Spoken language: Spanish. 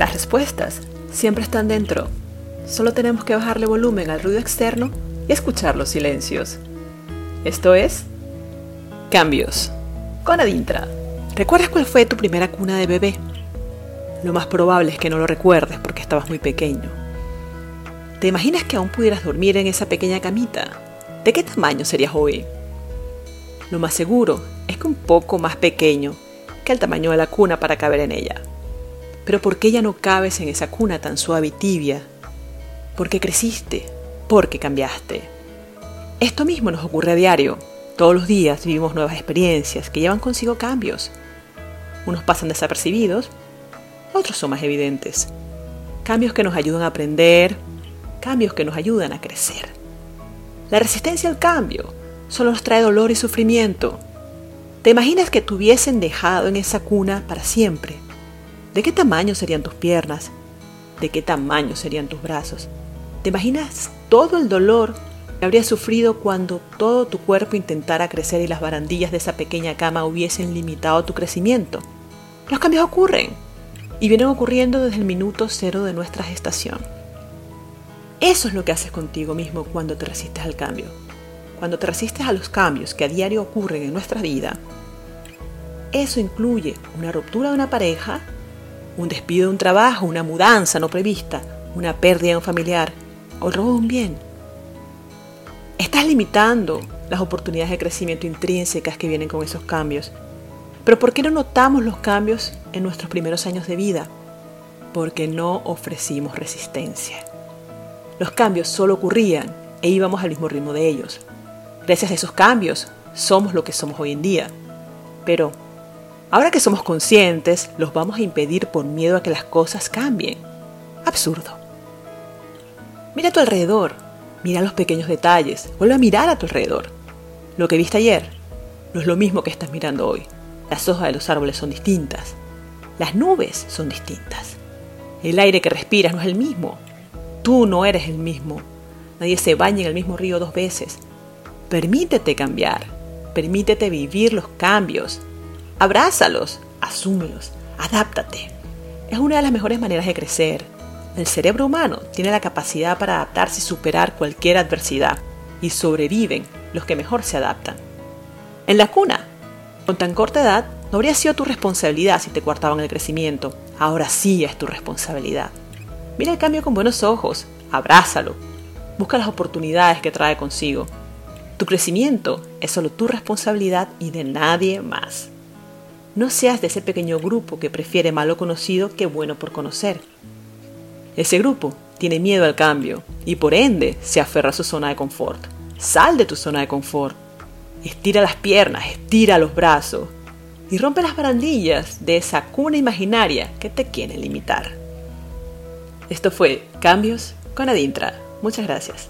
Las respuestas siempre están dentro. Solo tenemos que bajarle volumen al ruido externo y escuchar los silencios. Esto es Cambios con Adintra. ¿Recuerdas cuál fue tu primera cuna de bebé? Lo más probable es que no lo recuerdes porque estabas muy pequeño. ¿Te imaginas que aún pudieras dormir en esa pequeña camita? ¿De qué tamaño serías hoy? Lo más seguro es que un poco más pequeño que el tamaño de la cuna para caber en ella. Pero ¿por qué ya no cabes en esa cuna tan suave y tibia? Porque creciste, porque cambiaste. Esto mismo nos ocurre a diario. Todos los días vivimos nuevas experiencias que llevan consigo cambios. Unos pasan desapercibidos, otros son más evidentes. Cambios que nos ayudan a aprender, cambios que nos ayudan a crecer. La resistencia al cambio solo nos trae dolor y sufrimiento. ¿Te imaginas que te hubiesen dejado en esa cuna para siempre? ¿De qué tamaño serían tus piernas? ¿De qué tamaño serían tus brazos? ¿Te imaginas todo el dolor que habrías sufrido cuando todo tu cuerpo intentara crecer y las barandillas de esa pequeña cama hubiesen limitado tu crecimiento? Los cambios ocurren y vienen ocurriendo desde el minuto cero de nuestra gestación. Eso es lo que haces contigo mismo cuando te resistes al cambio. Cuando te resistes a los cambios que a diario ocurren en nuestra vida, eso incluye una ruptura de una pareja, un despido de un trabajo, una mudanza no prevista, una pérdida de un familiar o el robo de un bien. Estás limitando las oportunidades de crecimiento intrínsecas que vienen con esos cambios. Pero ¿por qué no notamos los cambios en nuestros primeros años de vida? Porque no ofrecimos resistencia. Los cambios solo ocurrían e íbamos al mismo ritmo de ellos. Gracias a esos cambios somos lo que somos hoy en día. Pero Ahora que somos conscientes, los vamos a impedir por miedo a que las cosas cambien. Absurdo. Mira a tu alrededor, mira los pequeños detalles, vuelve a mirar a tu alrededor. Lo que viste ayer no es lo mismo que estás mirando hoy. Las hojas de los árboles son distintas. Las nubes son distintas. El aire que respiras no es el mismo. Tú no eres el mismo. Nadie se baña en el mismo río dos veces. Permítete cambiar. Permítete vivir los cambios Abrázalos, asúmelos, adáptate. Es una de las mejores maneras de crecer. El cerebro humano tiene la capacidad para adaptarse y superar cualquier adversidad, y sobreviven los que mejor se adaptan. En la cuna, con tan corta edad, no habría sido tu responsabilidad si te cortaban el crecimiento. Ahora sí es tu responsabilidad. Mira el cambio con buenos ojos, abrázalo, busca las oportunidades que trae consigo. Tu crecimiento es solo tu responsabilidad y de nadie más. No seas de ese pequeño grupo que prefiere malo conocido que bueno por conocer. Ese grupo tiene miedo al cambio y por ende se aferra a su zona de confort. Sal de tu zona de confort. Estira las piernas, estira los brazos y rompe las barandillas de esa cuna imaginaria que te quiere limitar. Esto fue Cambios con Adintra. Muchas gracias.